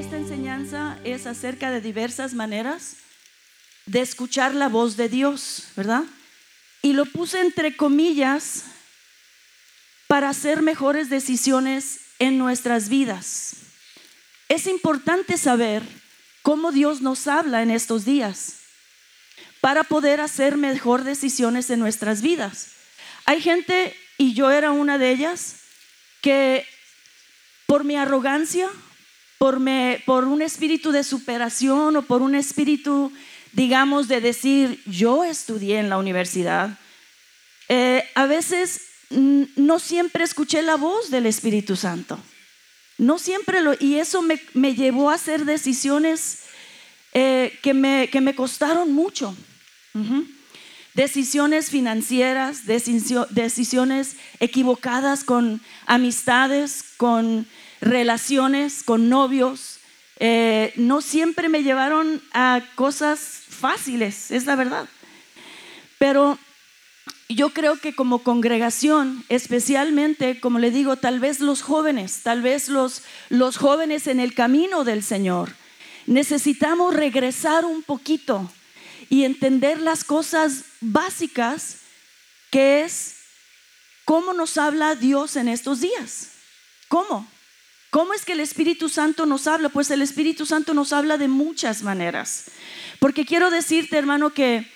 esta enseñanza es acerca de diversas maneras de escuchar la voz de Dios, ¿verdad? Y lo puse entre comillas para hacer mejores decisiones en nuestras vidas. Es importante saber cómo Dios nos habla en estos días para poder hacer mejor decisiones en nuestras vidas. Hay gente, y yo era una de ellas, que por mi arrogancia, por, me, por un espíritu de superación o por un espíritu, digamos, de decir, yo estudié en la universidad, eh, a veces no siempre escuché la voz del Espíritu Santo. No siempre lo, y eso me, me llevó a hacer decisiones eh, que, me, que, me, costaron mucho. Decisiones financieras, decisiones equivocadas con amistades, con relaciones, con novios. Eh, no siempre me llevaron a cosas fáciles, es la verdad. Pero yo creo que como congregación, especialmente, como le digo, tal vez los jóvenes, tal vez los, los jóvenes en el camino del Señor, necesitamos regresar un poquito y entender las cosas básicas que es cómo nos habla Dios en estos días. ¿Cómo? ¿Cómo es que el Espíritu Santo nos habla? Pues el Espíritu Santo nos habla de muchas maneras. Porque quiero decirte, hermano, que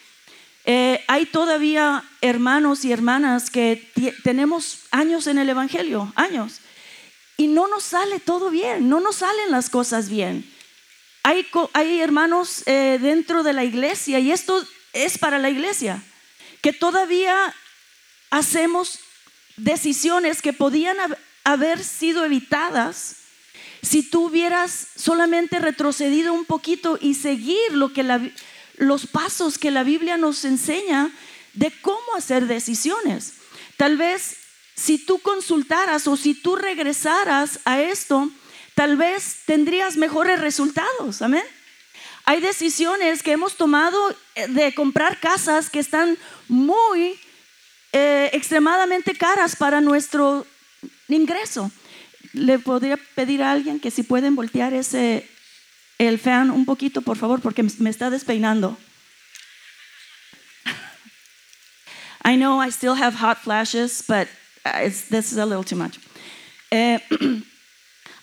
eh, hay todavía hermanos y hermanas que tenemos años en el Evangelio, años, y no nos sale todo bien, no nos salen las cosas bien. Hay, hermanos eh, dentro de la iglesia, y esto es para la iglesia, que todavía hacemos decisiones que podían haber sido evitadas si tú hubieras solamente retrocedido un poquito y seguir lo que la, los pasos que la Biblia nos enseña de cómo hacer decisiones. Tal vez si tú consultaras o si tú regresaras a esto, tal vez tendrías mejores resultados. Amén. Hay decisiones que hemos tomado eh, de comprar casas que están muy eh, extremadamente caras para nuestro ingreso. Le podría pedir a alguien que si pueden voltear ese, el fan un poquito, por favor, porque me está despeinando. I know I still have hot flashes, but uh, this is a little too much. Eh,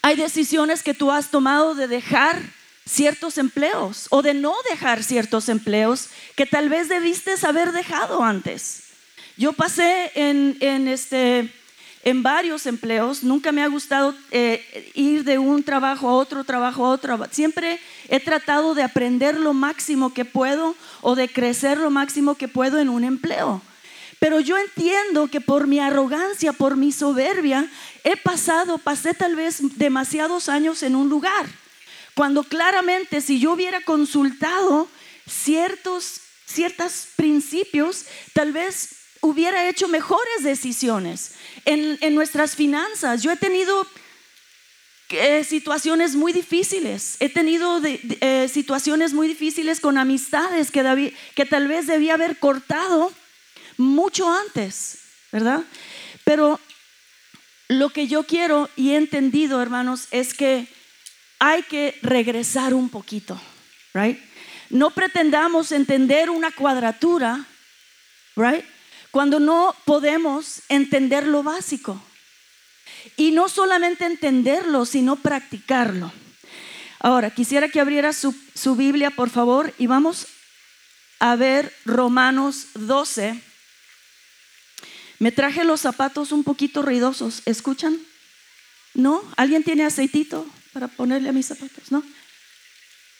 hay decisiones que tú has tomado de dejar ciertos empleos o de no dejar ciertos empleos que tal vez debiste haber dejado antes. Yo pasé en, en este en varios empleos. Nunca me ha gustado eh, ir de un trabajo a otro, trabajo a otro. Siempre he tratado de aprender lo máximo que puedo o de crecer lo máximo que puedo en un empleo. Pero yo entiendo que por mi arrogancia, por mi soberbia, he pasado, pasé tal vez demasiados años en un lugar. Cuando claramente si yo hubiera consultado ciertos, ciertos principios, tal vez hubiera hecho mejores decisiones en, nuestras finanzas. Yo he tenido eh, situaciones muy difíciles, he tenido eh, situaciones muy difíciles con amistades que, que tal vez debía haber cortado mucho antes, ¿verdad? Pero lo que yo quiero y he entendido, hermanos, es que hay que regresar un poquito, right? No pretendamos entender una cuadratura, right? Cuando no podemos entender lo básico. Y no solamente entenderlo, sino practicarlo. Ahora, quisiera que abriera su, Biblia, por favor, y vamos a ver Romanos 12. Me traje los zapatos un poquito ruidosos. ¿Escuchan? ¿No? ¿Alguien tiene aceitito para ponerle a mis zapatos? ¿No?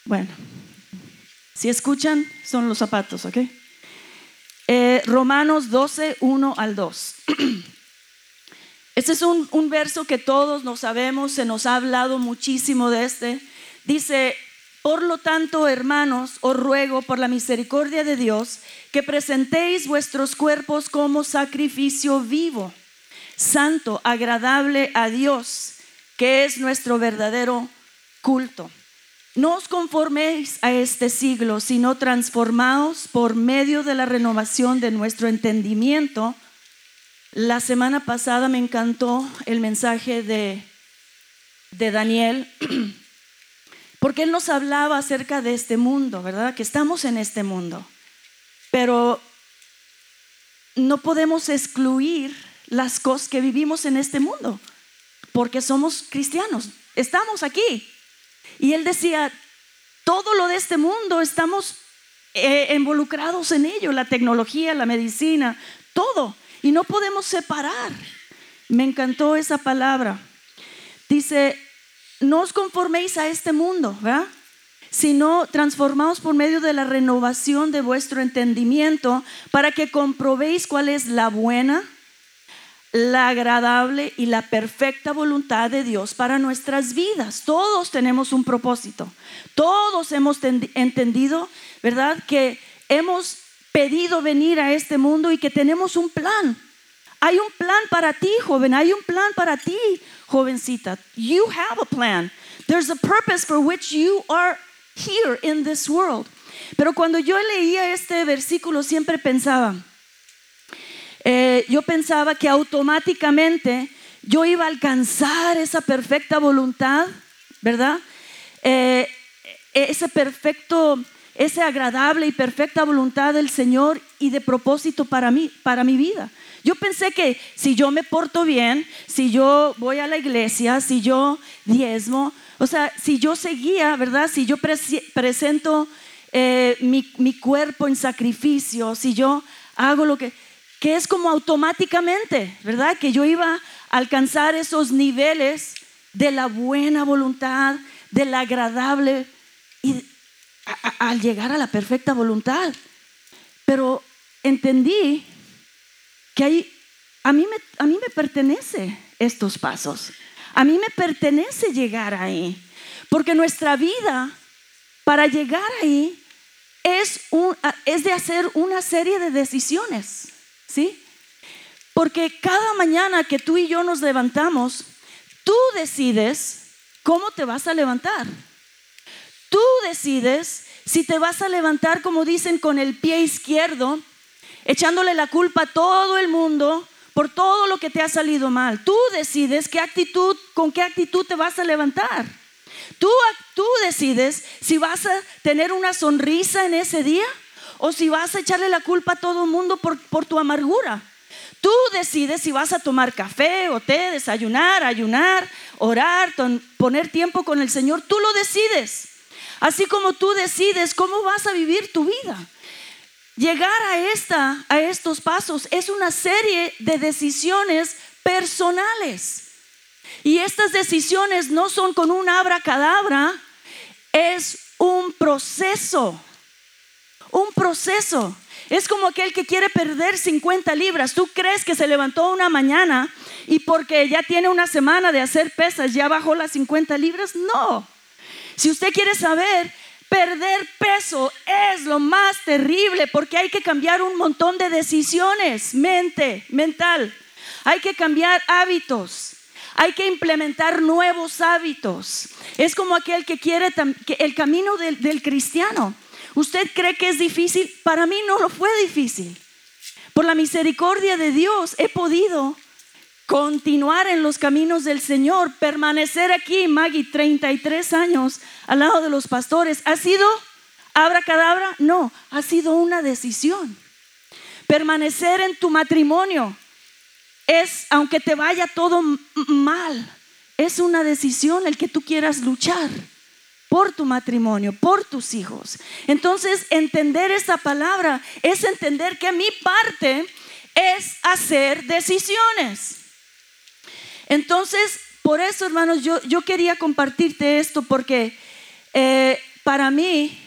Bueno, si escuchan, son los zapatos, ¿ok? Eh, Romanos 12, 1 al 2. Este es un, un verso que todos nos sabemos, se nos ha hablado muchísimo de este. Dice, por lo tanto, hermanos, os ruego por la misericordia de Dios que presentéis vuestros cuerpos como sacrificio vivo, santo, agradable a Dios, que es nuestro verdadero culto. No os conforméis a este siglo, sino transformaos por medio de la renovación de nuestro entendimiento. La semana pasada me encantó el mensaje de, de Daniel Porque Él nos hablaba acerca de este mundo, ¿verdad? Que estamos en este mundo. Pero no podemos excluir las cosas que vivimos en este mundo, porque somos cristianos, estamos aquí. Y Él decía, todo lo de este mundo estamos eh, involucrados en ello, la tecnología, la medicina, todo. Y no podemos separar. Me encantó esa palabra. Dice, no os conforméis a este mundo, ¿verdad? sino transformaos por medio de la renovación de vuestro entendimiento para que comprobéis cuál es la buena, la agradable y la perfecta voluntad de Dios para nuestras vidas. Todos tenemos un propósito. Todos hemos entendido, ¿verdad? Que hemos pedido venir a este mundo y que tenemos un plan. Hay un plan para ti, joven. Hay un plan para ti, jovencita. You have a plan. There's a purpose for which you are here in this world. Pero cuando yo leía este versículo siempre pensaba, eh, yo pensaba que automáticamente yo iba a alcanzar esa perfecta voluntad, ¿verdad? Eh, ese perfecto, ese agradable y perfecta voluntad del Señor y de propósito para mí, para mi vida. Yo pensé que si yo me porto bien, si yo voy a la iglesia, si yo diezmo, o sea, si yo seguía, ¿verdad? Si yo presento eh, mi, cuerpo en sacrificio, si yo hago lo que, que es como automáticamente, ¿verdad? Que yo iba a alcanzar esos niveles de la buena voluntad, de la agradable, y al llegar a la perfecta voluntad. Pero entendí que a mí me, a mí me pertenece estos pasos. A mí me pertenece llegar ahí, porque nuestra vida para llegar ahí es, es de hacer una serie de decisiones, ¿sí? Porque cada mañana que tú y yo nos levantamos, tú decides cómo te vas a levantar. Tú decides si te vas a levantar, como dicen, con el pie izquierdo, echándole la culpa a todo el mundo, por todo lo que te ha salido mal. Tú decides qué actitud, con qué actitud te vas a levantar. Tú, tú decides si vas a tener una sonrisa en ese día o si vas a echarle la culpa a todo el mundo por, por tu amargura. Tú decides si vas a tomar café o té, desayunar, ayunar, orar, poner tiempo con el Señor. Tú lo decides. Así como tú decides cómo vas a vivir tu vida. Llegar a, esta, a estos pasos es una serie de decisiones personales. Y estas decisiones no son con un abracadabra, es un proceso. Un proceso. Es como aquel que quiere perder 50 libras. ¿Tú crees que se levantó una mañana y porque ya tiene una semana de hacer pesas ya bajó las 50 libras? No. Si usted quiere saber Perder peso es lo más terrible porque hay que cambiar un montón de decisiones, mente, mental. Hay que cambiar hábitos. Hay que implementar nuevos hábitos. Es como aquel que quiere el camino del, del cristiano. ¿Usted cree que es difícil? Para mí no lo fue difícil. Por la misericordia de Dios he podido continuar en los caminos del Señor, permanecer aquí, Maggie, 33 años al lado de los pastores, ¿ha sido abracadabra? No, ha sido una decisión. Permanecer en tu matrimonio es, aunque te vaya todo mal, es una decisión el que tú quieras luchar por tu matrimonio, por tus hijos. Entonces, entender esta palabra es entender que mi parte es hacer decisiones. Entonces, por eso, hermanos, yo, yo quería compartirte esto porque eh, para mí,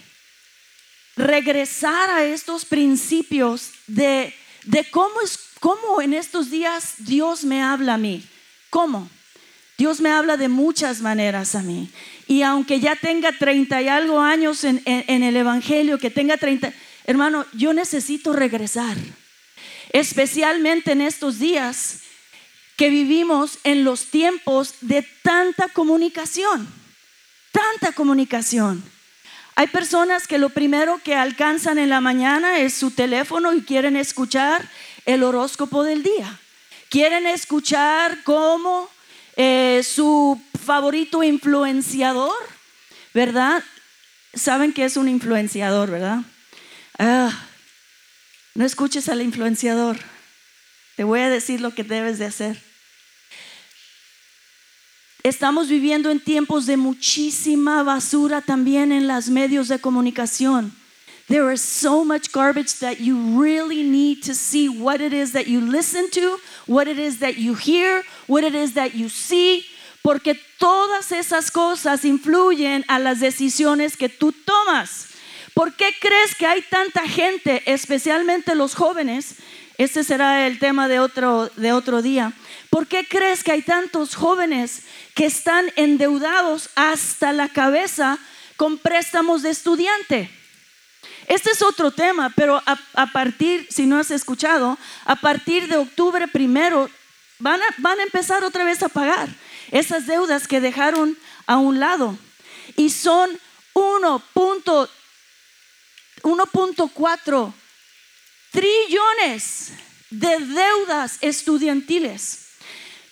regresar a estos principios de, de cómo, es, cómo en estos días Dios me habla a mí. ¿Cómo? Dios me habla de muchas maneras a mí. Y aunque ya tenga 30 y algo años en, el Evangelio, que tenga 30, hermano, yo necesito regresar. Especialmente en estos días que vivimos en los tiempos de tanta comunicación, tanta comunicación. Hay personas que lo primero que alcanzan en la mañana es su teléfono y quieren escuchar el horóscopo del día. Quieren escuchar cómo eh, su favorito influenciador ¿verdad? Saben que es un influenciador, ¿verdad? Ah, no escuches al influenciador. Te voy a decir lo que debes de hacer. Estamos viviendo en tiempos de muchísima basura también en los medios de comunicación. There is so much garbage that you really need to see what it is that you listen to, what it is that you hear, what it is that you see, porque todas esas cosas influyen a las decisiones que tú tomas. ¿Por qué crees que hay tanta gente, especialmente los jóvenes? Este será el tema de otro, de otro día. ¿Por qué crees que hay tantos jóvenes que están endeudados hasta la cabeza con préstamos de estudiante? Este es otro tema, pero a, partir, si no has escuchado, a partir de octubre primero van a, van a empezar otra vez a pagar esas deudas que dejaron a un lado. Y son 1.4 trillones de deudas estudiantiles.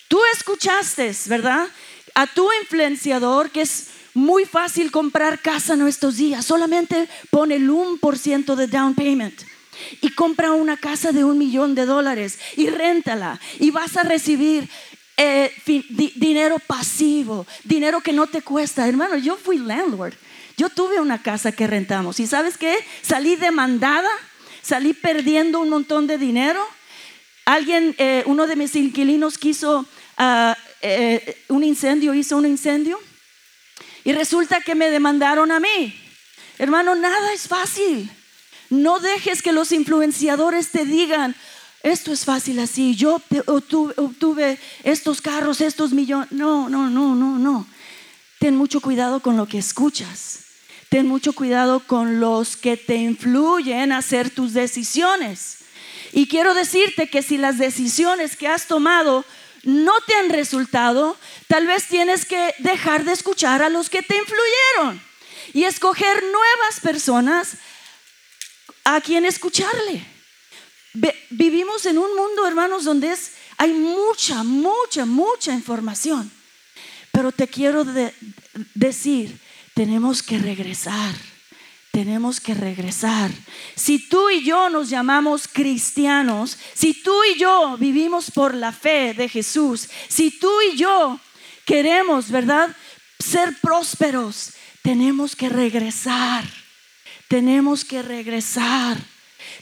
Tú escuchaste, ¿verdad? A tu influenciador que es muy fácil comprar casa en estos días. Solamente pone el 1% de down payment y compra una casa de un millón de dólares y réntala y vas a recibir eh, dinero pasivo, dinero que no te cuesta. Hermano, yo fui landlord. Yo tuve una casa que rentamos y sabes qué? Salí demandada, salí perdiendo un montón de dinero. Alguien, eh, uno de mis inquilinos quiso ah, eh, un incendio, hizo un incendio y resulta que me demandaron a mí. Hermano, nada es fácil. No dejes que los influenciadores te digan, esto es fácil así, yo obtuve, estos carros, estos millones. No, no, no, no, no. Ten mucho cuidado con lo que escuchas. Ten mucho cuidado con los que te influyen a hacer tus decisiones. Y quiero decirte que si las decisiones que has tomado no te han resultado, tal vez tienes que dejar de escuchar a los que te influyeron y escoger nuevas personas a quien escucharle. Vivimos en un mundo, hermanos, donde es, hay mucha, mucha, mucha información. Pero te quiero decir, tenemos que regresar. Tenemos que regresar. Si tú y yo nos llamamos cristianos, si tú y yo vivimos por la fe de Jesús, si tú y yo queremos, ¿verdad? Ser prósperos, tenemos que regresar. Tenemos que regresar.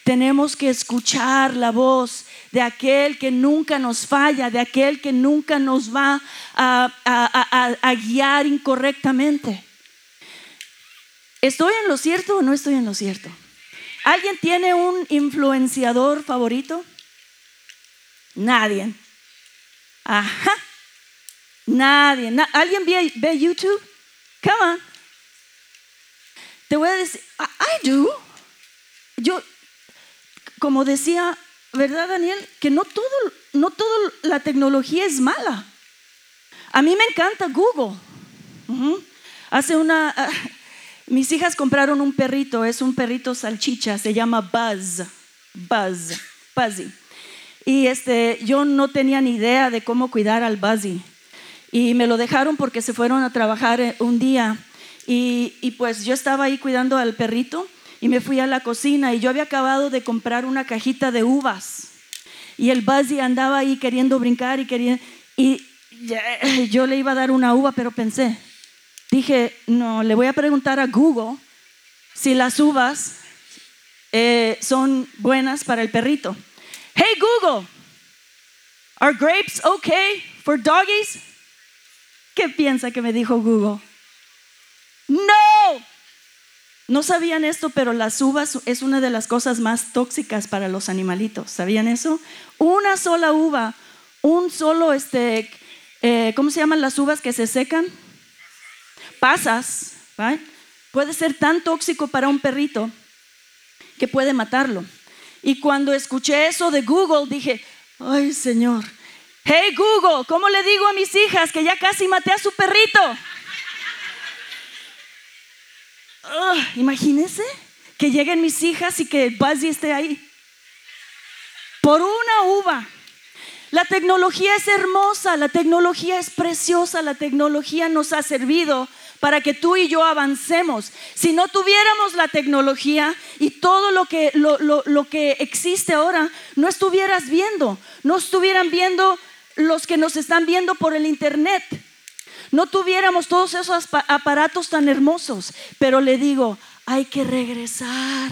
Tenemos que escuchar la voz de aquel que nunca nos falla, de aquel que nunca nos va a, guiar incorrectamente. ¿Estoy en lo cierto o no estoy en lo cierto? ¿Alguien tiene un influenciador favorito? Nadie. Ajá. Nadie. ¿Alguien ve, ve, YouTube? Come on. Te voy a decir, I, do. Yo, como decía, ¿verdad, Daniel? Que no todo, no todo la tecnología es mala. A mí me encanta Google. Hace una, mis hijas compraron un perrito, es un perrito salchicha, se llama Buzz, Buzz, Buzzy. Y este, yo no tenía ni idea de cómo cuidar al Buzzy. Y me lo dejaron porque se fueron a trabajar eh, un día. Y, y pues yo estaba ahí cuidando al perrito y me fui a la cocina y yo había acabado de comprar una cajita de uvas y el Buzzy andaba ahí queriendo brincar y quería y yo le iba a dar una uva pero pensé dije no le voy a preguntar a Google si las uvas eh, son buenas para el perrito hey Google are grapes okay for doggies ¿qué piensa que me dijo Google no no sabían esto, pero las uvas es una de las cosas más tóxicas para los animalitos. ¿Sabían eso? Una sola uva, un solo, este, eh, ¿cómo se llaman las uvas que se secan? Pasas, puede ser tan tóxico para un perrito que puede matarlo. Y cuando escuché eso de Google, dije, ay Señor, hey Google, ¿cómo le digo a mis hijas que ya casi maté a su perrito? imagínense que lleguen mis hijas y que Buzzy esté ahí. Por una uva. La tecnología es hermosa, la tecnología es preciosa, la tecnología nos ha servido para que tú y yo avancemos. Si no tuviéramos la tecnología y todo lo que, lo, lo que existe ahora, no estuvieras viendo, no estuvieran viendo los que nos están viendo por el internet. No tuviéramos todos esos aparatos tan hermosos, pero le digo, hay que regresar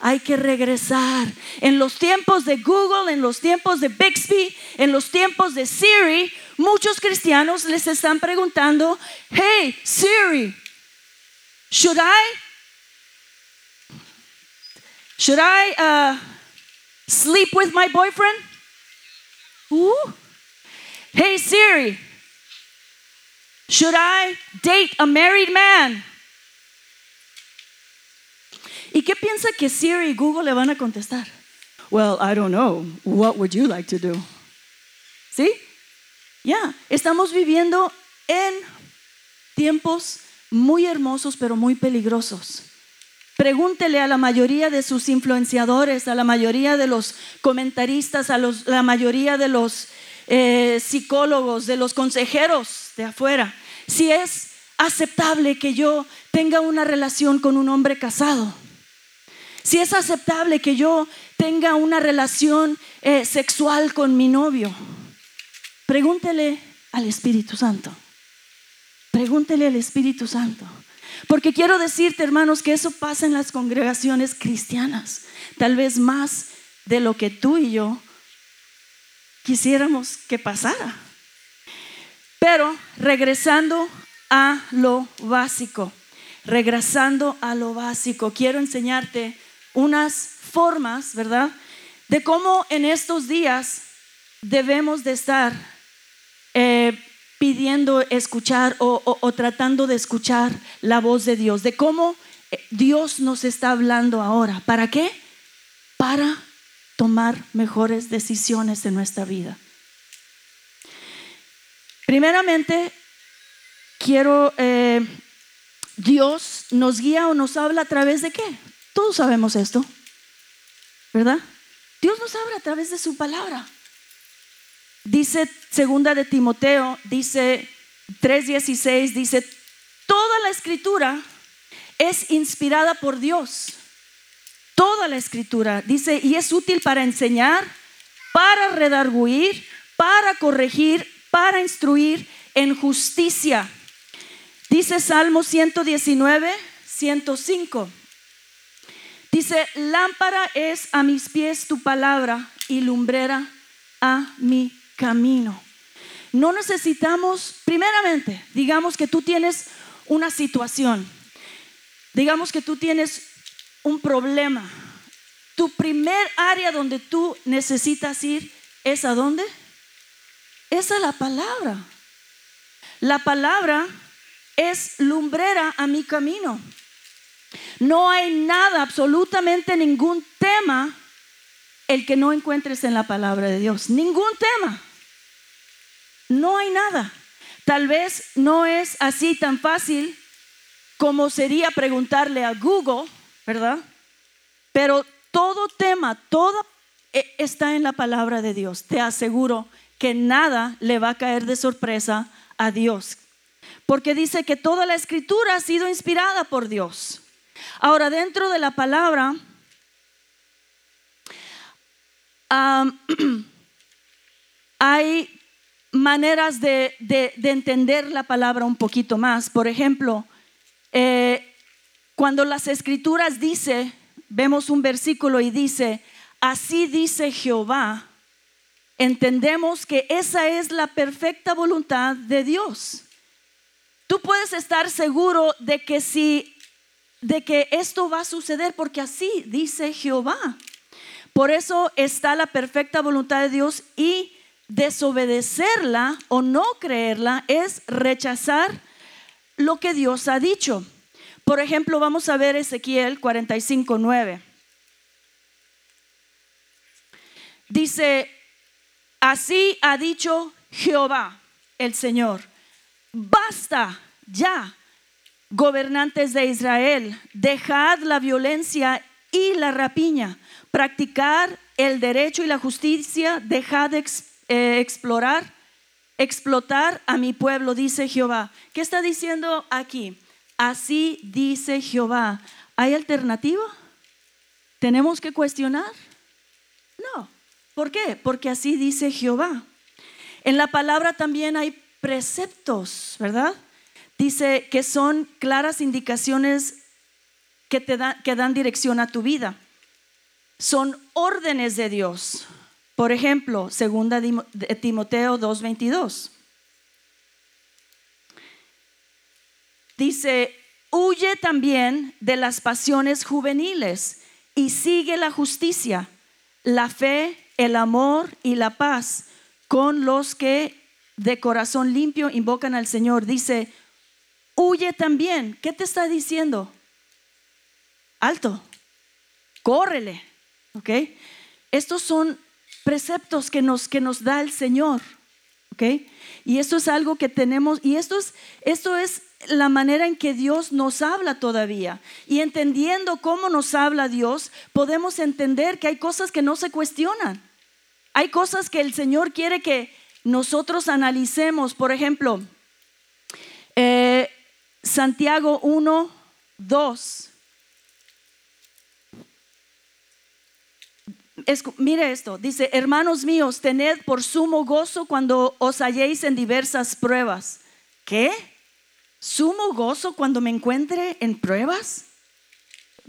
hay que regresar. En los tiempos de Google, en los tiempos de Bixby, en los tiempos de Siri, muchos cristianos les están preguntando, hey Siri, should I, should I uh, sleep with my boyfriend? Hey Siri, should I date a married man? ¿Y qué piensa que Siri y Google le van a contestar? Well, I don't know. What would you like to do? ¿Sí? Ya, estamos viviendo en tiempos muy hermosos pero muy peligrosos. Pregúntele a la mayoría de sus influenciadores, a la mayoría de los comentaristas, a la mayoría de los eh, psicólogos, de los consejeros de afuera, si es aceptable que yo tenga una relación con un hombre casado si es aceptable que yo tenga una relación eh, sexual con mi novio. Pregúntele al Espíritu Santo. Pregúntele al Espíritu Santo. Porque quiero decirte, hermanos, que eso pasa en las congregaciones cristianas. Tal vez más de lo que tú y yo quisiéramos que pasara. Pero regresando a lo básico, regresando a lo básico, quiero enseñarte unas formas, ¿verdad? De cómo en estos días debemos de estar eh, pidiendo escuchar o, tratando de escuchar la voz de Dios, de cómo eh, Dios nos está hablando ahora. ¿Para qué? Para tomar mejores decisiones en nuestra vida. Primeramente, quiero, eh, Dios nos guía o nos habla a través de qué? Todos sabemos esto, ¿verdad? Dios nos habla a través de su palabra. Dice segunda de Timoteo, dice 3:16, dice, toda la escritura es inspirada por Dios. Toda la escritura, dice, y es útil para enseñar, para redarguir, para corregir, para instruir en justicia. Dice Salmo 119, 105. Dice, lámpara es a mis pies tu palabra y lumbrera a mi camino. No necesitamos, primeramente, digamos que tú tienes una situación, digamos que tú tienes un problema. Tu primer área donde tú necesitas ir es a dónde? Es a la palabra. La palabra es lumbrera a mi camino. No hay nada, absolutamente ningún tema el que no encuentres en la palabra de Dios. Ningún tema. No hay nada. Tal vez no es así tan fácil como sería preguntarle a Google, ¿verdad? Pero todo tema, todo eh, está en la palabra de Dios. Te aseguro que nada le va a caer de sorpresa a Dios. Porque dice que toda la escritura ha sido inspirada por Dios. Ahora, dentro de la palabra, hay maneras de, entender la palabra un poquito más. Por ejemplo, eh, cuando las escrituras dice, vemos un versículo y dice, así dice Jehová, entendemos que esa es la perfecta voluntad de Dios. Tú puedes estar seguro de que si de que esto va a suceder porque así dice Jehová. Por eso está la perfecta voluntad de Dios y desobedecerla o no creerla es rechazar lo que Dios ha dicho. Por ejemplo, vamos a ver Ezequiel 45, 9. Dice, así ha dicho Jehová, el Señor, basta ya gobernantes de Israel, dejad la violencia y la rapiña, practicar el derecho y la justicia, dejad de eh, explorar explotar a mi pueblo, dice Jehová. ¿Qué está diciendo aquí? Así dice Jehová. ¿Hay alternativa? ¿Tenemos que cuestionar? No. ¿Por qué? Porque así dice Jehová. En la palabra también hay preceptos, ¿verdad? Dice que son claras indicaciones que, te que dan dirección a tu vida. Son órdenes de Dios. Por ejemplo, segunda de Timoteo 2:22. Dice, huye también de las pasiones juveniles y sigue la justicia, la fe, el amor y la paz con los que de corazón limpio invocan al Señor. Dice, huye también. ¿Qué te está diciendo? Alto, córrele. ¿Ok? Estos son preceptos que nos, que nos da el Señor. ¿Ok? Y esto es algo que tenemos, y esto es, esto es la manera en que Dios nos habla todavía. Y entendiendo cómo nos habla Dios, podemos entender que hay cosas que no se cuestionan. Hay cosas que el Señor quiere que nosotros analicemos. Por ejemplo, eh, Santiago 1, 2. Mire esto, dice, hermanos míos, tened por sumo gozo cuando os halléis en diversas pruebas. ¿Qué? ¿Sumo gozo cuando me encuentre en pruebas?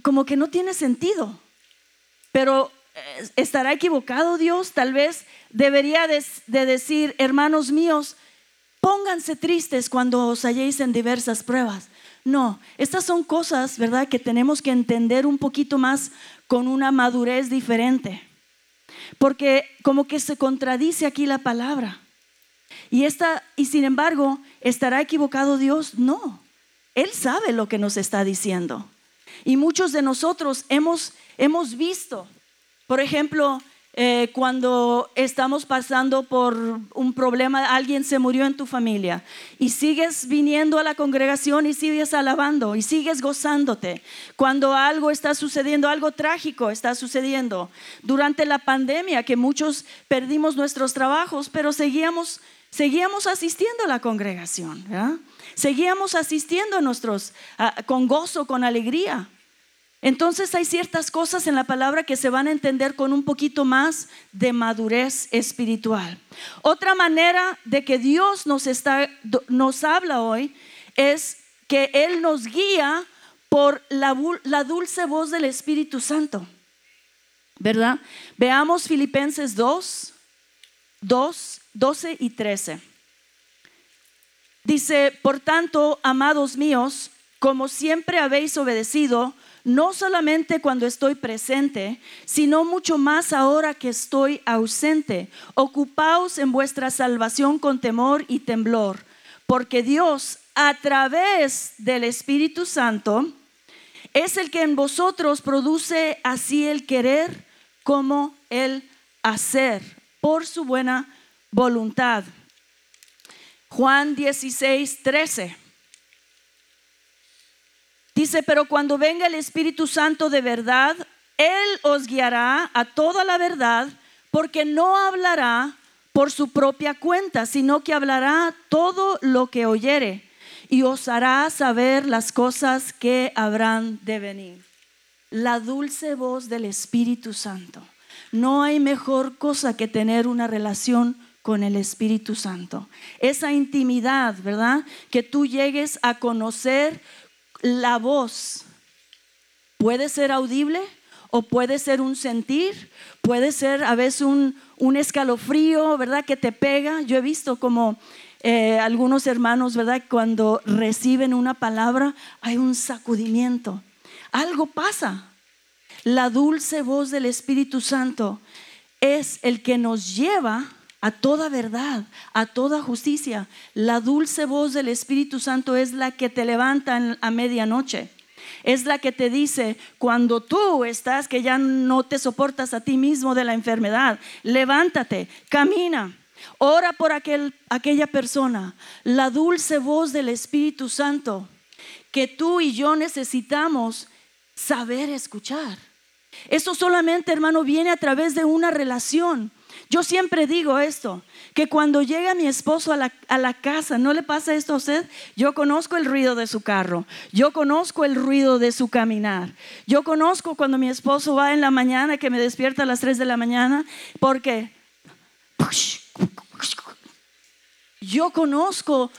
Como que no tiene sentido. Pero eh, ¿estará equivocado Dios? Tal vez debería de, de decir, hermanos míos, pónganse tristes cuando os halléis en diversas pruebas. No, estas son cosas, ¿verdad?, que tenemos que entender un poquito más con una madurez diferente. Porque como que se contradice aquí la palabra. Y esta y sin embargo, ¿estará equivocado Dios? No. Él sabe lo que nos está diciendo. Y muchos de nosotros hemos hemos visto, por ejemplo, eh, cuando estamos pasando por un problema, alguien se murió en tu familia y sigues viniendo a la congregación y sigues alabando y sigues gozándote. Cuando algo está sucediendo, algo trágico está sucediendo. Durante la pandemia que muchos perdimos nuestros trabajos, pero seguíamos, seguíamos asistiendo a la congregación. Seguíamos asistiendo a nuestros, con gozo, con alegría. Entonces hay ciertas cosas en la palabra que se van a entender con un poquito más de madurez espiritual. Otra manera de que Dios nos, está, nos habla hoy es que Él nos guía por la, dulce voz del Espíritu Santo. ¿Verdad? Veamos Filipenses 2, 2, 12 y 13. Dice, por tanto, amados míos, como siempre habéis obedecido, no solamente cuando estoy presente, sino mucho más ahora que estoy ausente. Ocupaos en vuestra salvación con temor y temblor, porque Dios a través del Espíritu Santo es el que en vosotros produce así el querer como el hacer, por su buena voluntad. Juan 16, 13. Dice, pero cuando venga el Espíritu Santo de verdad, Él os guiará a toda la verdad, porque no hablará por su propia cuenta, sino que hablará todo lo que oyere y os hará saber las cosas que habrán de venir. La dulce voz del Espíritu Santo. No hay mejor cosa que tener una relación con el Espíritu Santo. Esa intimidad, ¿verdad? Que tú llegues a conocer la voz puede ser audible o puede ser un sentir, puede ser a veces un, escalofrío, ¿verdad? Que te pega. Yo he visto como eh, algunos hermanos, ¿verdad? Cuando reciben una palabra hay un sacudimiento. Algo pasa. La dulce voz del Espíritu Santo es el que nos lleva a toda verdad, a toda justicia. La dulce voz del Espíritu Santo es la que te levanta a medianoche. Es la que te dice, cuando tú estás que ya no te soportas a ti mismo de la enfermedad, levántate, camina, ora por aquel, aquella persona. La dulce voz del Espíritu Santo que tú y yo necesitamos saber escuchar. Eso solamente, hermano, viene a través de una relación Yo siempre digo esto, que cuando llega mi esposo a la, a la, casa, ¿no le pasa esto a usted? Yo conozco el ruido de su carro, yo conozco el ruido de su caminar, yo conozco cuando mi esposo va en la mañana, que me despierta a las 3 de la mañana, porque yo conozco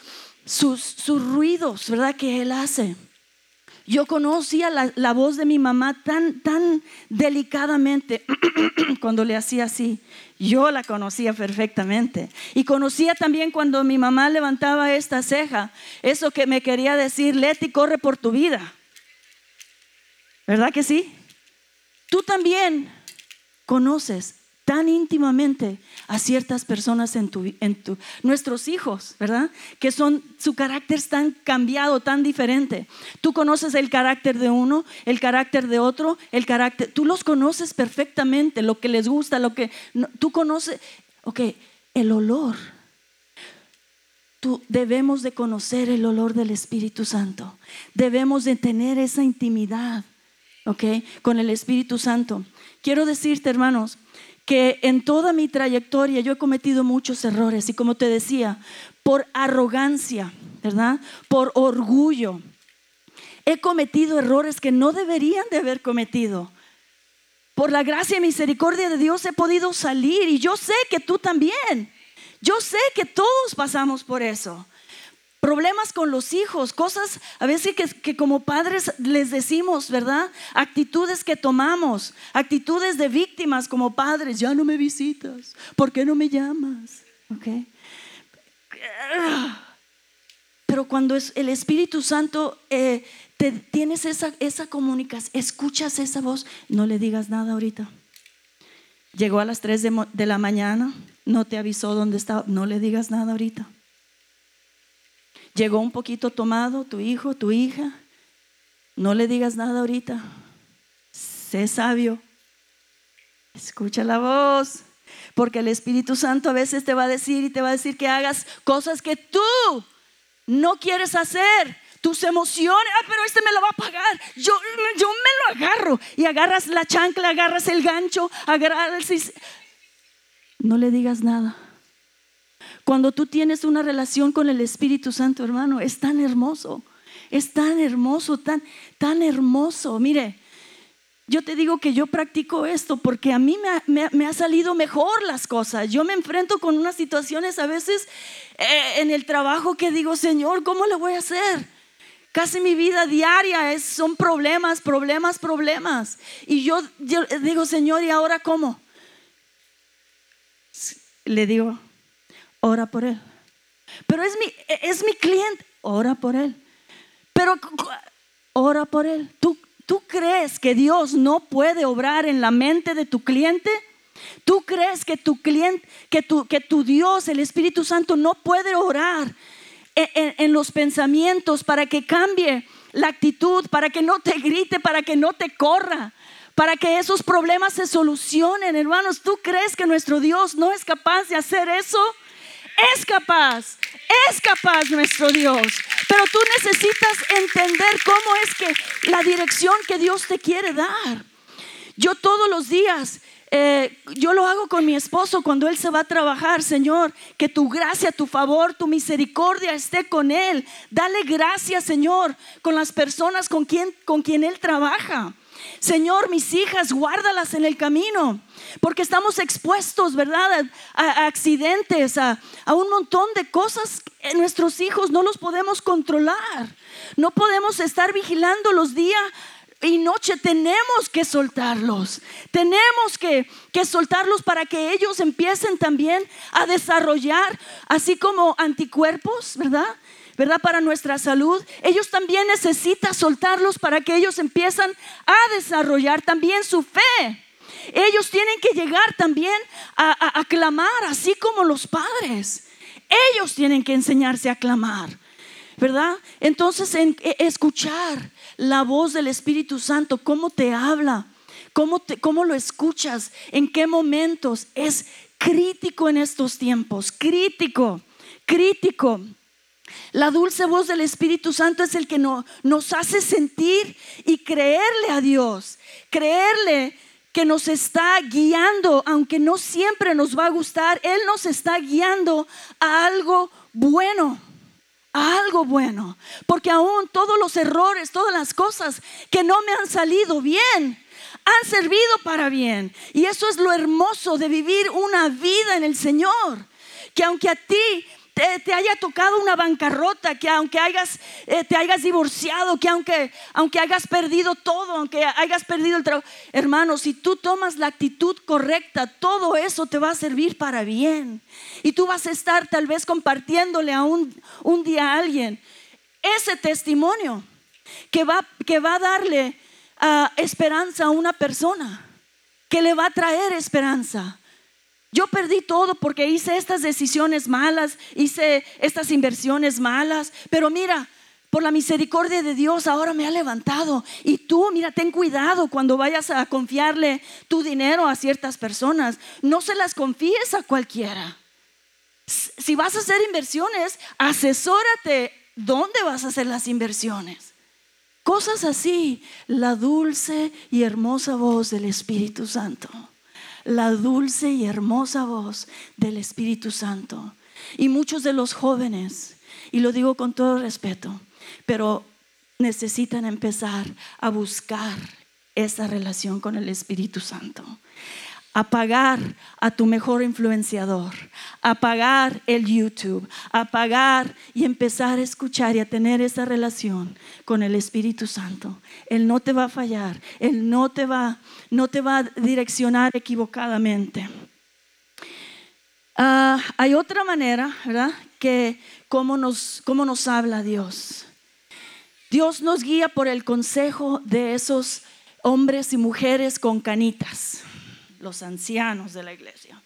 sus, sus ruidos, ¿verdad? Que él hace. Yo conocía la, voz de mi mamá tan, tan delicadamente cuando le hacía así. Yo la conocía perfectamente. Y conocía también cuando mi mamá levantaba esta ceja, eso que me quería decir, Leti, corre por tu vida. ¿Verdad que sí? Tú también conoces tan íntimamente a ciertas personas en tu, en tu, nuestros hijos, ¿verdad? Que son, su carácter tan cambiado, tan diferente. Tú conoces el carácter de uno, el carácter de otro, el carácter, tú los conoces perfectamente, lo que les gusta, lo que, tú conoces, ok, el olor. Tú, debemos de conocer el olor del Espíritu Santo. Debemos de tener esa intimidad, ¿ok? Con el Espíritu Santo. Quiero decirte, hermanos, que en toda mi trayectoria yo he cometido muchos errores y como te decía, por arrogancia, ¿verdad? Por orgullo. He cometido errores que no deberían de haber cometido. Por la gracia y misericordia de Dios he podido salir y yo sé que tú también. Yo sé que todos pasamos por eso problemas con los hijos, cosas a veces que, como padres les decimos, ¿verdad? Actitudes que tomamos, actitudes de víctimas como padres, ya no me visitas, ¿por qué no me llamas? ¿Okay? Pero cuando es el Espíritu Santo, eh, te, tienes esa, esa comunicación, escuchas esa voz, no le digas nada ahorita. Llegó a las 3 de, de la mañana, no te avisó dónde estaba, no le digas nada ahorita Llegó un poquito tomado tu hijo, tu hija. No le digas nada ahorita. Sé sabio. Escucha la voz. Porque el Espíritu Santo a veces te va a decir y te va a decir que hagas cosas que tú no quieres hacer. Tus emociones, ah, pero este me lo va a pagar. Yo, yo me lo agarro. Y agarras la chancla, agarras el gancho, agarras. No le digas nada. Cuando tú tienes una relación con el Espíritu Santo, hermano, es tan hermoso, es tan hermoso, tan, tan hermoso. Mire, yo te digo que yo practico esto porque a mí me ha, salido mejor las cosas. Yo me enfrento con unas situaciones a veces eh, en el trabajo que digo, Señor, ¿cómo le voy a hacer? Casi mi vida diaria es, son problemas, problemas, problemas. Y yo digo, Señor, ¿y ahora cómo? Le digo, ora por él. Pero es mi, es mi cliente, ora por él. Pero ora por él. ¿Tú, ¿Tú crees que Dios no puede obrar en la mente de tu cliente? ¿Tú crees que tu cliente, que tu, que tu Dios, el Espíritu Santo, no puede orar en, en los pensamientos para que cambie la actitud, para que no te grite, para que no te corra? para que esos problemas se solucionen, hermanos. ¿Tú crees que nuestro Dios no es capaz de hacer eso? Es capaz, es capaz nuestro Dios. Pero tú necesitas entender cómo es que la dirección que Dios te quiere dar. Yo todos los días, eh, yo lo hago con mi esposo cuando él se va a trabajar, Señor, que tu gracia, tu favor, tu misericordia esté con él. Dale gracias, Señor, con las personas con quien, con quien él trabaja. Señor, mis hijas, guárdalas en el camino, porque estamos expuestos, ¿verdad? A, accidentes, a, un montón de cosas. Nuestros hijos no los podemos controlar. No podemos estar vigilando los días y noche. Tenemos que soltarlos. Tenemos que, que soltarlos para que ellos empiecen también a desarrollar, así como anticuerpos, ¿verdad? ¿Verdad? Para nuestra salud. Ellos también necesitan soltarlos para que ellos empiezan a desarrollar también su fe. Ellos tienen que llegar también a, clamar, así como los padres. Ellos tienen que enseñarse a clamar, ¿verdad? Entonces, en, e, escuchar la voz del Espíritu Santo, cómo te habla, cómo, te, cómo lo escuchas, en qué momentos, es crítico en estos tiempos, crítico, crítico. La dulce voz del Espíritu Santo es el que nos hace sentir y creerle a Dios, creerle que nos está guiando, aunque no siempre nos va a gustar, Él nos está guiando a algo bueno, a algo bueno. Porque aún todos los errores, todas las cosas que no me han salido bien, han servido para bien. Y eso es lo hermoso de vivir una vida en el Señor. Que aunque a ti te, haya tocado una bancarrota, que aunque eh, te hayas divorciado, que aunque, aunque hayas perdido todo, aunque hayas perdido el trabajo, hermano, si tú tomas la actitud correcta, todo eso te va a servir para bien. Y tú vas a estar tal vez compartiéndole a un, un día a alguien ese testimonio que va, que va a darle ah, esperanza a una persona, que le va a traer esperanza. Yo perdí todo porque hice estas decisiones malas, hice estas inversiones malas, pero mira, por la misericordia de Dios ahora me ha levantado. Y tú, mira, ten cuidado cuando vayas a confiarle tu dinero a ciertas personas. No se las confíes a cualquiera. Si vas a hacer inversiones, asesórate dónde vas a hacer las inversiones. Cosas así, la dulce y hermosa voz del Espíritu Santo la dulce y hermosa voz del Espíritu Santo. Y muchos de los jóvenes, y lo digo con todo respeto, pero necesitan empezar a buscar esa relación con el Espíritu Santo apagar a tu mejor influenciador, apagar el YouTube, apagar y empezar a escuchar y a tener esa relación con el Espíritu Santo. Él no te va a fallar, Él no te va, no te va a direccionar equivocadamente. Ah, hay otra manera, ¿verdad? Que cómo nos, cómo nos habla Dios. Dios nos guía por el consejo de esos hombres y mujeres con canitas los ancianos de la iglesia,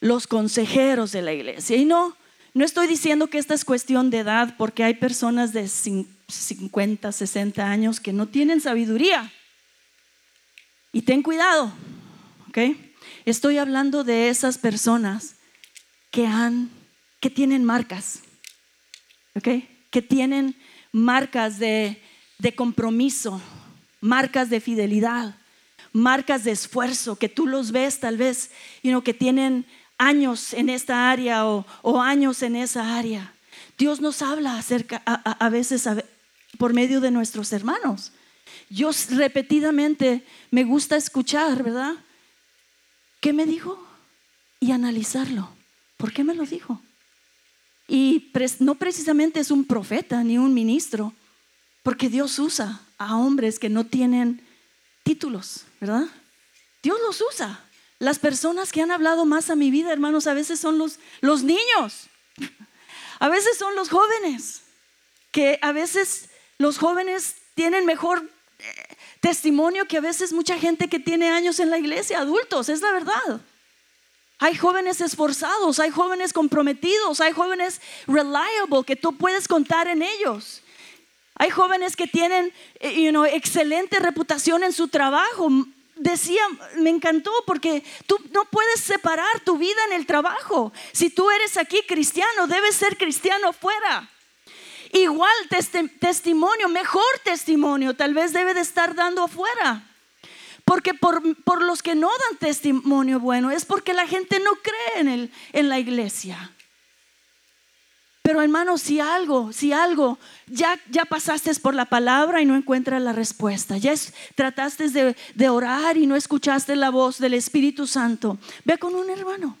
los consejeros de la iglesia. Y no, no estoy diciendo que esta es cuestión de edad, porque hay personas de 50, 60 años que no tienen sabiduría. Y ten cuidado, ¿ok? Estoy hablando de esas personas que han, que tienen marcas, ¿ok? Que tienen marcas de, compromiso, marcas de fidelidad marcas de esfuerzo, que tú los ves tal vez, you que tienen años en esta área o, años en esa área. Dios nos habla a, veces por medio de nuestros hermanos. Yo repetidamente me gusta escuchar, ¿verdad? ¿Qué me dijo? Y analizarlo. ¿Por qué me lo dijo? Y no precisamente es un profeta ni un ministro, porque Dios usa a hombres que no tienen títulos, ¿verdad? Dios los usa. Las personas que han hablado más a mi vida, hermanos, a veces son los, los niños, a veces son los jóvenes, que a veces los jóvenes tienen mejor testimonio que a veces mucha gente que tiene años en la iglesia, adultos, es la verdad. Hay jóvenes esforzados, hay jóvenes comprometidos, hay jóvenes reliable que tú puedes contar en ellos. Hay jóvenes que tienen eh, excelente reputación en su trabajo. Decía, me encantó porque tú no puedes separar tu vida en el trabajo. Si tú eres aquí cristiano, debes ser cristiano fuera. Igual testimonio, mejor testimonio, tal vez debe de estar dando afuera. Porque por, por, los que no dan testimonio bueno es porque la gente no cree en, el, en la iglesia. Pero hermano, si algo, si algo, ya, ya pasaste por la palabra y no encuentras la respuesta, ya trataste de, de orar y no escuchaste la voz del Espíritu Santo, ve con un hermano,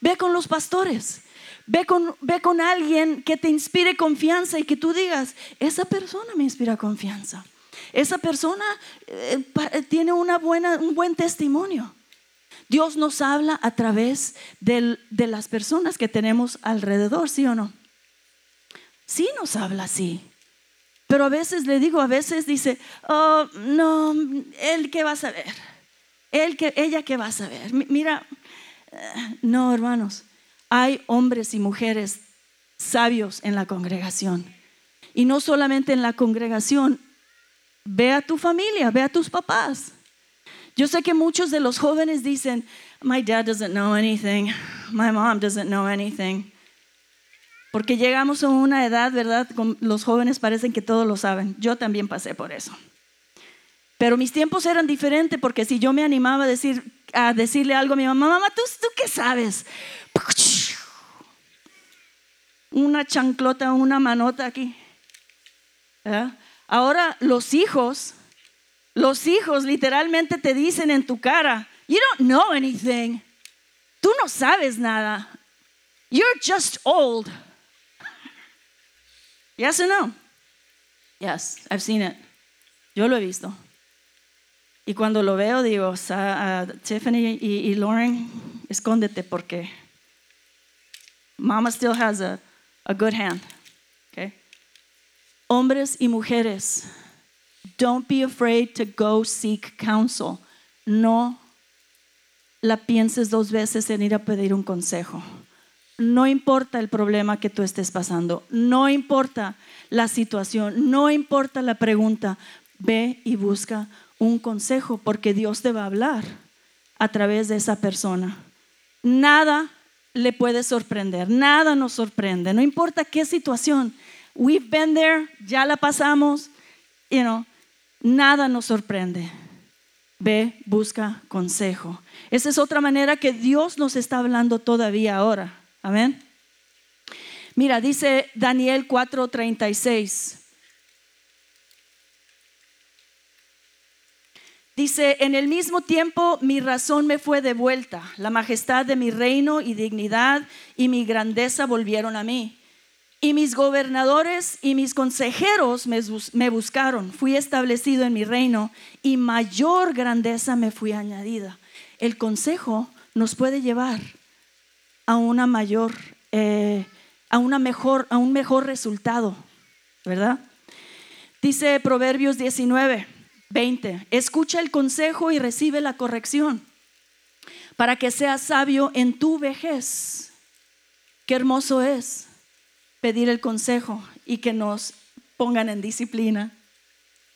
ve con los pastores, Ve con, ve con, alguien que te inspire confianza y que tú digas, esa persona me inspira confianza. Esa persona eh, tiene una buena, un buen testimonio. Dios nos habla a través de las personas que tenemos alrededor, ¿sí o no? sí nos habla así. Pero a veces le digo, a veces dice, oh, no, él qué va a saber. Él que, ella qué va a saber. Mira, eh, no, hermanos, hay hombres y mujeres sabios en la congregación. Y no solamente en la congregación, ve a tu familia, ve a tus papás. Yo sé que muchos de los jóvenes dicen, my dad doesn't know anything, my mom doesn't know anything. Porque llegamos a una edad, ¿verdad? Los jóvenes parecen que todos lo saben. Yo también pasé por eso. Pero mis tiempos eran diferentes porque si yo me animaba a, decir, a decirle algo a mi mamá, mamá, ¿tú, tú qué sabes? Una chanclota, una manota aquí. Ahora los hijos, los hijos literalmente te dicen en tu cara, you don't know anything. Tú no sabes nada. You're just old. Yes or no? Yes, I've seen it. Yo lo he visto. Y cuando lo veo, digo, Tiffany y, y, Lauren, escóndete porque mama still has a, a good hand. Okay? Hombres y mujeres, don't be afraid to go seek counsel. No la pienses dos veces en ir a pedir un consejo. No importa el problema que tú estés pasando, no importa la situación, no importa la pregunta, ve y busca un consejo porque Dios te va a hablar a través de esa persona. Nada le puede sorprender, nada nos sorprende, no importa qué situación. We've been there, ya la pasamos, you know, nada nos sorprende. Ve, busca consejo. Esa es otra manera que Dios nos está hablando todavía ahora. Amén. Mira, dice Daniel 4:36. Dice, en el mismo tiempo mi razón me fue devuelta, la majestad de mi reino y dignidad y mi grandeza volvieron a mí. Y mis gobernadores y mis consejeros me, buscaron. Fui establecido en mi reino y mayor grandeza me fui añadida. El consejo nos puede llevar a una mayor, eh, a una mejor, a un mejor resultado, ¿verdad? Dice Proverbios 19, 20, escucha el consejo y recibe la corrección para que seas sabio en tu vejez. Qué hermoso es pedir el consejo y que nos pongan en disciplina.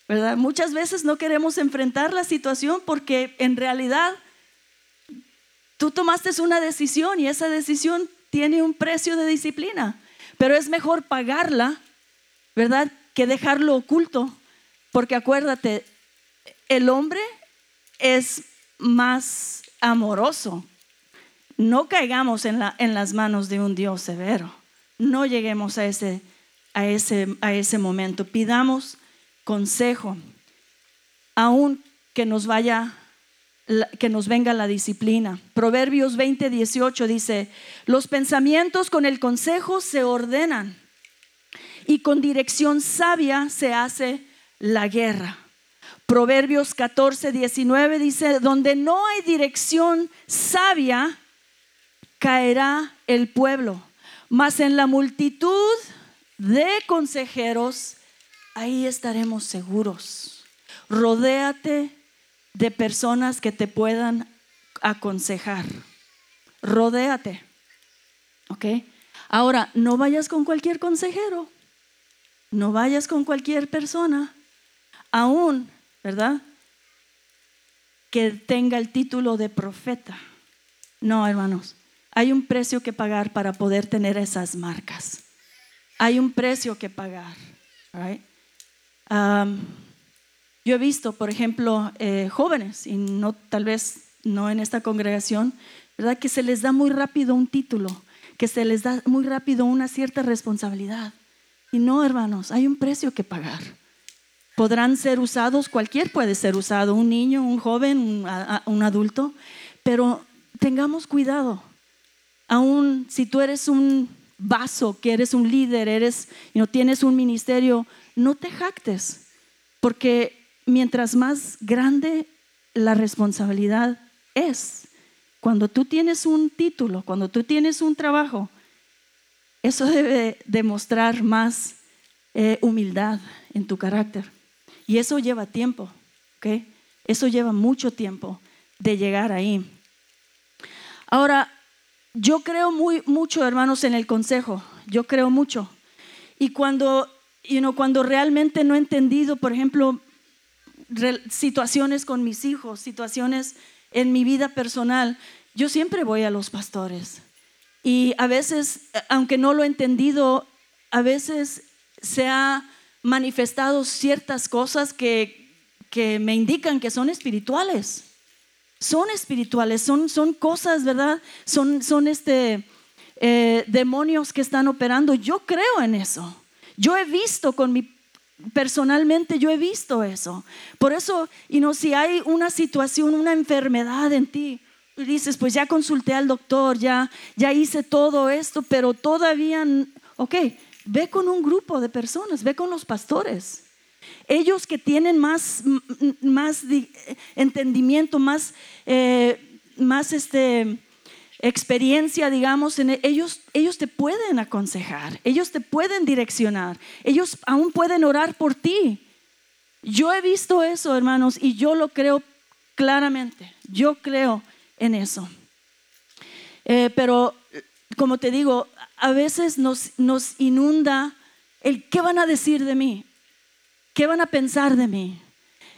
¿Verdad? Muchas veces no queremos enfrentar la situación porque en realidad Tú tomaste una decisión y esa decisión tiene un precio de disciplina, pero es mejor pagarla, ¿verdad? Que dejarlo oculto, porque acuérdate, el hombre es más amoroso. No caigamos en, la, en las manos de un Dios severo. No lleguemos a ese, momento. Pidamos consejo, aun que nos vaya que nos venga la disciplina. Proverbios 20, 18 dice, los pensamientos con el consejo se ordenan y con dirección sabia se hace la guerra. Proverbios 14, 19 dice, donde no hay dirección sabia, caerá el pueblo, mas en la multitud de consejeros, ahí estaremos seguros. Rodéate de personas que te puedan aconsejar. Rodéate. ¿Ok? Ahora, no vayas con cualquier consejero. No vayas con cualquier persona. Aún, ¿verdad? Que tenga el título de profeta. No, hermanos. Hay un precio que pagar para poder tener esas marcas. Hay un precio que pagar. Right? Um, yo he visto, por ejemplo, eh, jóvenes, y no tal vez no en esta congregación, ¿verdad? Que se les da muy rápido un título, que se les da muy rápido una cierta responsabilidad. Y no, hermanos, hay un precio que pagar. Podrán ser usados, cualquier puede ser usado, un niño, un joven, un, adulto, pero tengamos cuidado. Aún si tú eres un vaso, que eres un líder, eres, no tienes un ministerio, no te jactes, porque mientras más grande la responsabilidad es, cuando tú tienes un título, cuando tú tienes un trabajo, eso debe demostrar más eh, humildad en tu carácter. Y eso lleva tiempo, ¿ok? Eso lleva mucho tiempo de llegar ahí. Ahora, yo creo muy, mucho, hermanos, en el consejo. Yo creo mucho. Y cuando, you know, cuando realmente no he entendido, por ejemplo, situaciones con mis hijos, situaciones en mi vida personal, yo siempre voy a los pastores. Y a veces, aunque no lo he entendido, a veces se ha manifestado ciertas cosas que, que me indican que son espirituales. Son espirituales, son, son cosas, ¿verdad? Son, son este, eh, demonios que están operando. Yo creo en eso. Yo he visto con mi personalmente yo he visto eso. Por eso, y no si hay una situación, una enfermedad en ti, y dices, pues ya consulté al doctor, ya ya hice todo esto, pero todavía ok, ve con un grupo de personas, ve con los pastores. Ellos que tienen más, más entendimiento, más, eh, más este, experiencia, digamos, en e, ellos, ellos te pueden aconsejar, ellos te pueden direccionar, ellos aún pueden orar por ti. Yo he visto eso, hermanos, y yo lo creo claramente. Yo creo en eso. Eh, pero, como te digo, a veces nos, inunda el qué van a decir de mí, qué van a pensar de mí.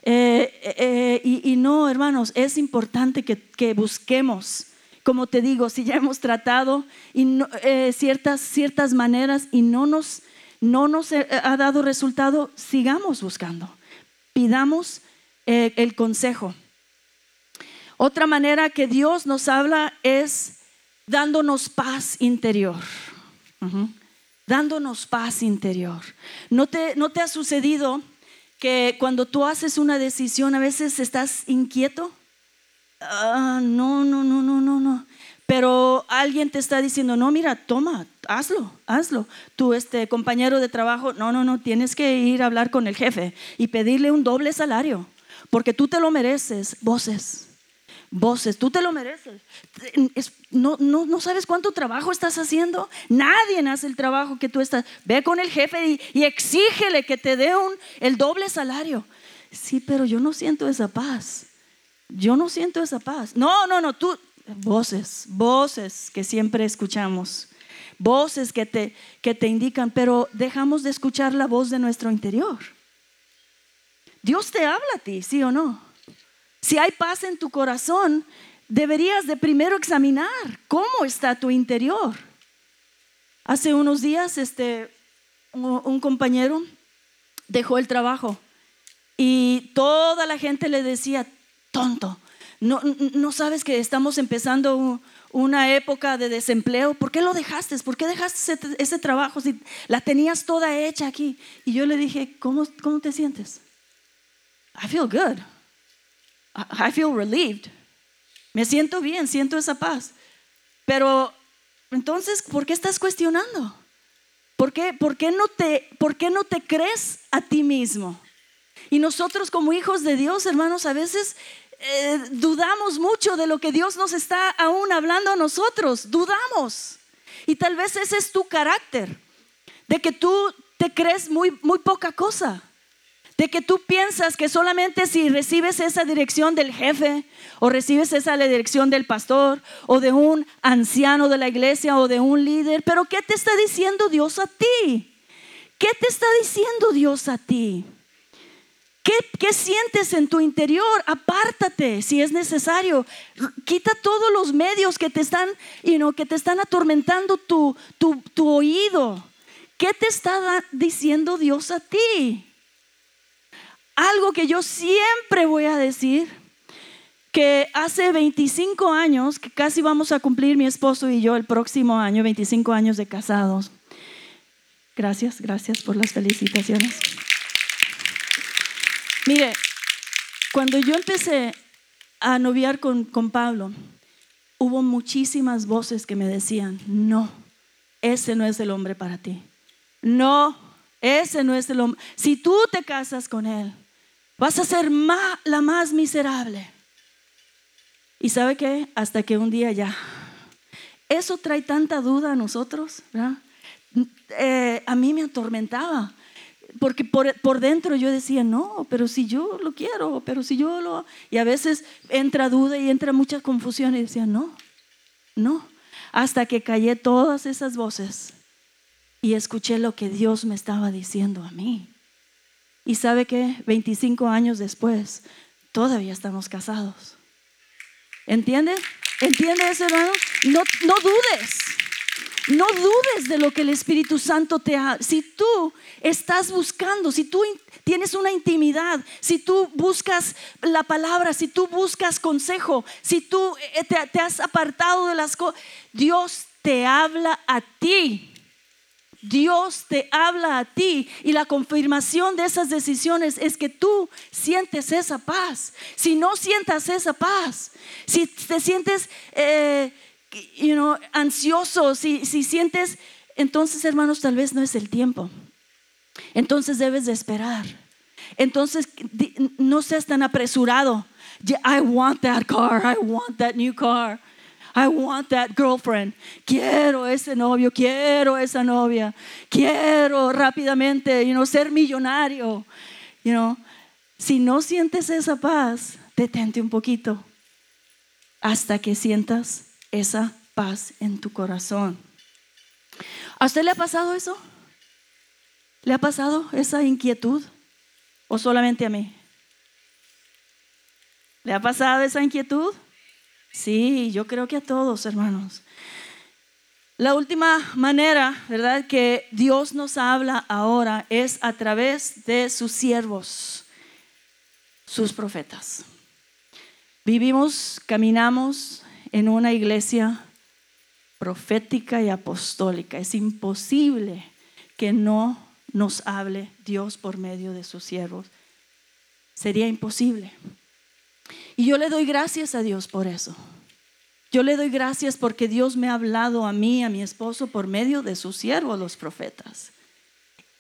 Eh, eh, y, no, hermanos, es importante que, que busquemos como te digo, si ya hemos tratado eh, ciertas, ciertas maneras y no nos, no nos eh, ha dado resultado, sigamos buscando. Pidamos eh, el consejo. Otra manera que Dios nos habla es dándonos paz interior. Dándonos paz interior. ¿No te, ¿No te ha sucedido que cuando tú haces una decisión a veces estás inquieto? Ah, no, no, no, no, no, no. Pero alguien te está diciendo, no, mira, toma, hazlo, hazlo. Tú, este compañero de trabajo, no, no, no, tienes que ir a hablar con el jefe y pedirle un doble salario, porque tú te lo mereces. Voces, voces, tú te lo mereces. no, no, no sabes cuánto trabajo estás haciendo. Nadie hace el trabajo que tú estás. Ve con el jefe y, y exígele que te dé un, el doble salario. Sí, pero yo no siento esa paz. Yo no siento esa paz. No, no, no, tú, voces, voces que siempre escuchamos, voces que te, que te indican, pero dejamos de escuchar la voz de nuestro interior. Dios te habla a ti, sí o no. Si hay paz en tu corazón, deberías de primero examinar cómo está tu interior. Hace unos días, este, un compañero dejó el trabajo y toda la gente le decía, tonto. No, no sabes que estamos empezando una época de desempleo. ¿Por qué lo dejaste? ¿Por qué dejaste ese, trabajo si la tenías toda hecha aquí? Y yo le dije, ¿cómo, cómo te sientes? I feel good. I feel relieved. Me siento bien, siento esa paz. Pero entonces, ¿por qué estás cuestionando? ¿Por qué, por qué, no, te, ¿Por qué no te crees a ti mismo? Y nosotros como hijos de Dios, hermanos, a veces eh, dudamos mucho de lo que Dios nos está aún hablando a nosotros, dudamos. Y tal vez ese es tu carácter, de que tú te crees muy, muy poca cosa, de que tú piensas que solamente si recibes esa dirección del jefe o recibes esa dirección del pastor o de un anciano de la iglesia o de un líder, pero ¿qué te está diciendo Dios a ti? ¿Qué te está diciendo Dios a ti? ¿Qué, sientes en tu interior? Apártate si es necesario. Quita todos los medios que te están, que te están atormentando tu oído. ¿Qué te está diciendo Dios a ti? Algo que yo siempre voy a decir, que hace 25 años, que casi vamos a cumplir mi esposo y yo el próximo año, 25 años de casados. Gracias, gracias por las felicitaciones. Mire, cuando yo empecé a noviar con, con Pablo, hubo muchísimas voces que me decían, no, ese no es el hombre para ti. No, ese no es el hombre. Si tú te casas con él, vas a ser la más miserable. Y sabe qué? Hasta que un día ya. Eso trae tanta duda a nosotros. Eh, a mí me atormentaba porque por, dentro yo decía, no, pero si yo lo quiero, pero si yo lo... Y a veces entra duda y entra mucha confusión y decía, no, no. Hasta que callé todas esas voces y escuché lo que Dios me estaba diciendo a mí. Y sabe que 25 años después, todavía estamos casados. ¿Entiende? ¿Entiende hermano? No, no dudes. No dudes de lo que el Espíritu Santo te ha... Si tú estás buscando, si tú tienes una intimidad, si tú buscas la palabra, si tú buscas consejo, si tú eh, te, te has apartado de las cosas, Dios te habla a ti. Dios te habla a ti y la confirmación de esas decisiones es que tú sientes esa paz. Si no sientas esa paz, si te sientes eh, ansioso, si, si sientes, entonces hermanos, tal vez no es el tiempo. Entonces debes de esperar. Entonces no seas tan apresurado. I want that car, I want that new car. I want that girlfriend. Quiero ese novio, quiero esa novia. Quiero rápidamente, you know, ser millonario. You know, si no sientes esa paz, detente un poquito hasta que sientas esa paz en tu corazón. ¿A usted le ha pasado eso? ¿Le ha pasado esa inquietud? ¿O solamente a mí? ¿Le ha pasado esa inquietud? Sí, yo creo que a todos, hermanos. La última manera, ¿verdad?, que Dios nos habla ahora es a través de sus siervos, sus profetas. Vivimos, caminamos en una iglesia profética y apostólica. Es imposible que no nos hable Dios por medio de sus siervos. Sería imposible. Y yo le doy gracias a Dios por eso. Yo le doy gracias porque Dios me ha hablado a mí, a mi esposo, por medio de sus siervos, los profetas.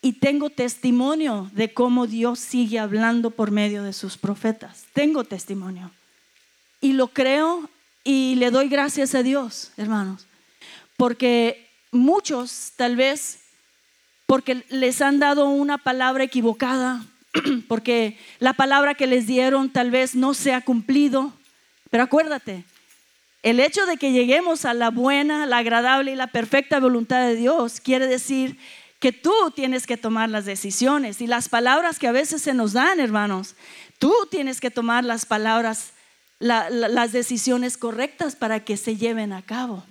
Y tengo testimonio de cómo Dios sigue hablando por medio de sus profetas. Tengo testimonio. Y lo creo y le doy gracias a Dios, hermanos. Porque muchos tal vez, porque les han dado una palabra equivocada, porque la palabra que les dieron tal vez no se ha cumplido. Pero acuérdate, el hecho de que lleguemos a la buena, la agradable y la perfecta voluntad de Dios quiere decir que tú tienes que tomar las decisiones y las palabras que a veces se nos dan, hermanos. Tú tienes que tomar las palabras, las decisiones correctas para que se lleven a cabo.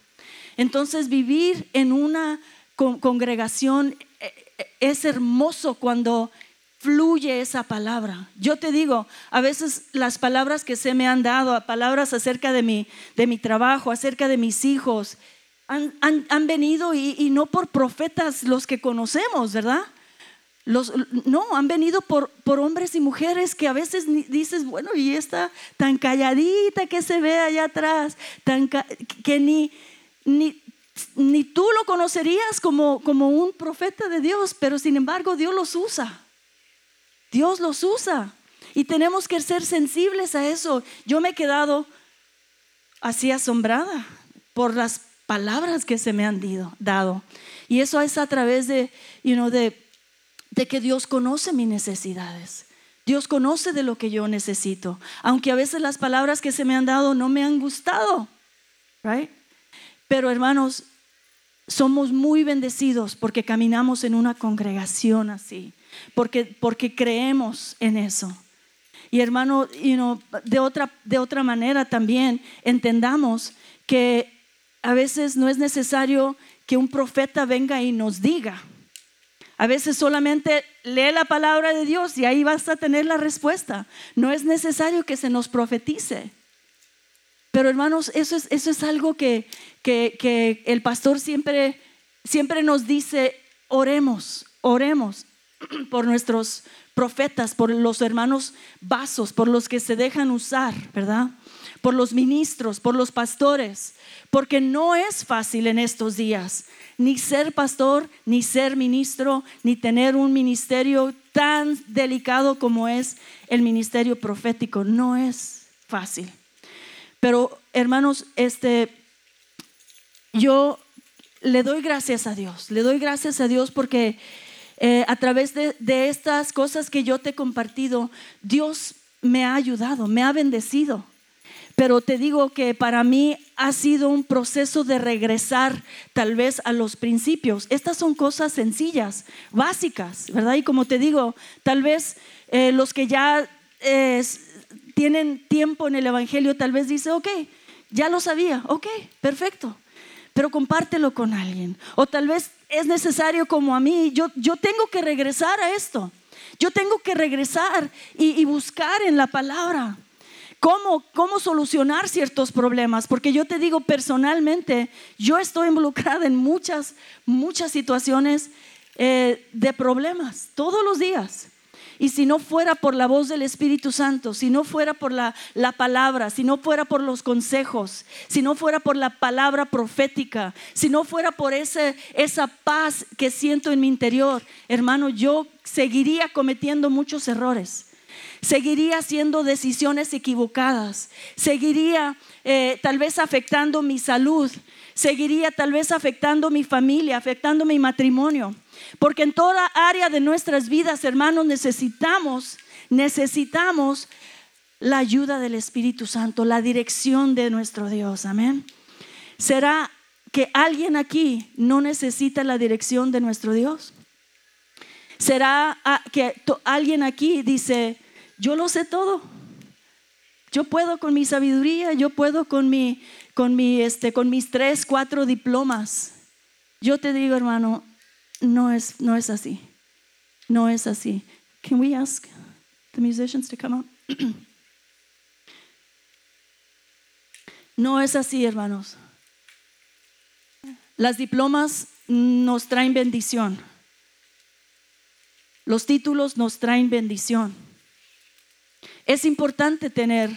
Entonces vivir en una congregación eh, eh, es hermoso cuando fluye esa palabra. Yo te digo, a veces las palabras que se me han dado, palabras acerca de mi, de mi trabajo, acerca de mis hijos, han, han, venido y, no por profetas los que conocemos, ¿verdad? Los, no, han venido por, por hombres y mujeres que a veces dices, bueno, y esta tan calladita que se ve allá atrás, tan que ni, ni, ni tú lo conocerías como, como un profeta de Dios, pero sin embargo Dios los usa. Dios los usa y tenemos que ser sensibles a eso. Yo me he quedado así asombrada por las palabras que se me han dado. Y eso es a través de, de, de que Dios conoce mis necesidades. Dios conoce de lo que yo necesito, aunque a veces las palabras que se me han dado no me han gustado. Right? Pero hermanos, somos muy bendecidos porque caminamos en una congregación así porque, porque creemos en eso. Y hermano, de, otra, de otra manera también entendamos que a veces no es necesario que un profeta venga y nos diga. A veces solamente lee la palabra de Dios y ahí vas a tener la respuesta. No es necesario que se nos profetice. Pero hermanos, eso es, eso es algo que, que, que el pastor siempre, siempre nos dice, oremos, oremos. por nuestros profetas, por los hermanos vasos, por los que se dejan usar, ¿verdad? Por los ministros, por los pastores, porque no es fácil en estos días ni ser pastor, ni ser ministro, ni tener un ministerio tan delicado como es el ministerio profético. No es fácil. Pero hermanos, este, yo le doy gracias a Dios, le doy gracias a Dios porque eh, a través de, estas cosas que yo te he compartido, Dios me ha ayudado, me ha bendecido. Pero te digo que para mí ha sido un proceso de regresar tal vez a los principios. Estas son cosas sencillas, básicas, ¿verdad? Y como te digo, tal vez eh, los que ya eh, tienen tiempo en el Evangelio, tal vez dice, ok, ya lo sabía, ok, perfecto. pero compártelo con alguien. O tal vez es necesario como a mí, yo, yo tengo que regresar a esto. Yo tengo que regresar y, buscar en la palabra. Cómo, cómo, solucionar ciertos problemas, porque yo te digo personalmente, yo estoy involucrada en muchas, muchas situaciones eh, de problemas todos los días. Y si no fuera por la voz del Espíritu Santo, si no fuera por la, la, palabra, si no fuera por los consejos, si no fuera por la palabra profética, si no fuera por ese, esa paz que siento en mi interior, hermano, yo seguiría cometiendo muchos errores. Seguiría haciendo decisiones equivocadas, seguiría eh, tal vez afectando mi salud, seguiría tal vez afectando mi familia, afectando mi matrimonio. Porque en toda área de nuestras vidas, hermanos, necesitamos, necesitamos la ayuda del Espíritu Santo, la dirección de nuestro Dios. Amén. ¿Será que alguien aquí no necesita la dirección de nuestro Dios? ¿Será ah, que alguien aquí dice, yo lo sé todo? Yo puedo con mi sabiduría, yo puedo con, mi, con, mi, este, con mis tres, cuatro diplomas. Yo te digo, hermano, no es, no es así. No es así. Can we ask the musicians to come up? no es así, hermanos. Las diplomas nos traen bendición. Los títulos nos traen bendición. Es importante tener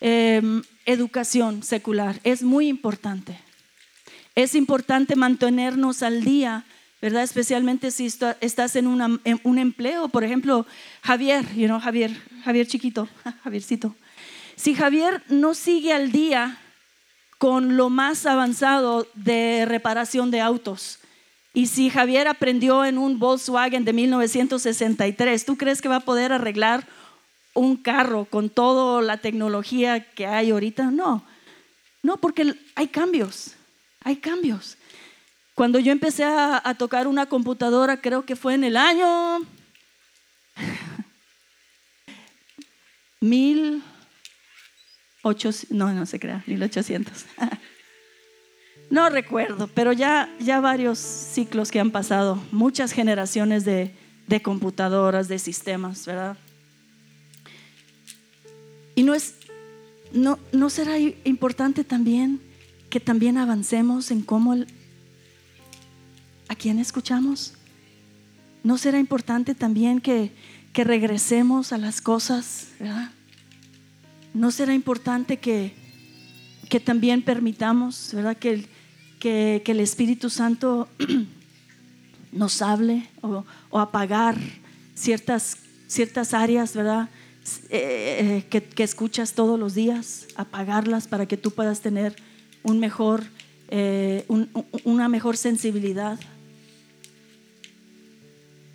em, educación secular, es muy importante. Es importante mantenernos al día ¿verdad? Especialmente si estás en, un empleo, por ejemplo, Javier, you know, Javier, Javier chiquito, Javiercito. Si Javier no sigue al día con lo más avanzado de reparación de autos, y si Javier aprendió en un Volkswagen de 1963, ¿tú crees que va a poder arreglar un carro con toda la tecnología que hay ahorita? No, no, porque hay cambios, hay cambios. Cuando yo empecé a, tocar una computadora, creo que fue en el año 1800, no, no se crea, 1800. No recuerdo, pero ya, ya varios ciclos que han pasado, muchas generaciones de, de computadoras, de sistemas, ¿verdad? Y no es, no, no será importante también que también avancemos en cómo ¿A quién escuchamos? ¿No será importante también que, regresemos a las cosas? ¿No será importante que, que también permitamos ¿verdad? Que, que, el Espíritu Santo nos hable o, apagar ciertas, ciertas áreas, ¿verdad? Eh, eh, que, escuchas todos los días, apagarlas para que tú puedas tener un mejor, eh, una mejor sensibilidad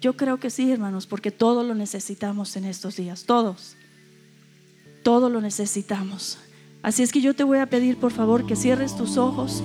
yo creo que sí, hermanos, porque todo lo necesitamos en estos días, todos. Todo lo necesitamos. Así es que yo te voy a pedir, por favor, que cierres tus ojos.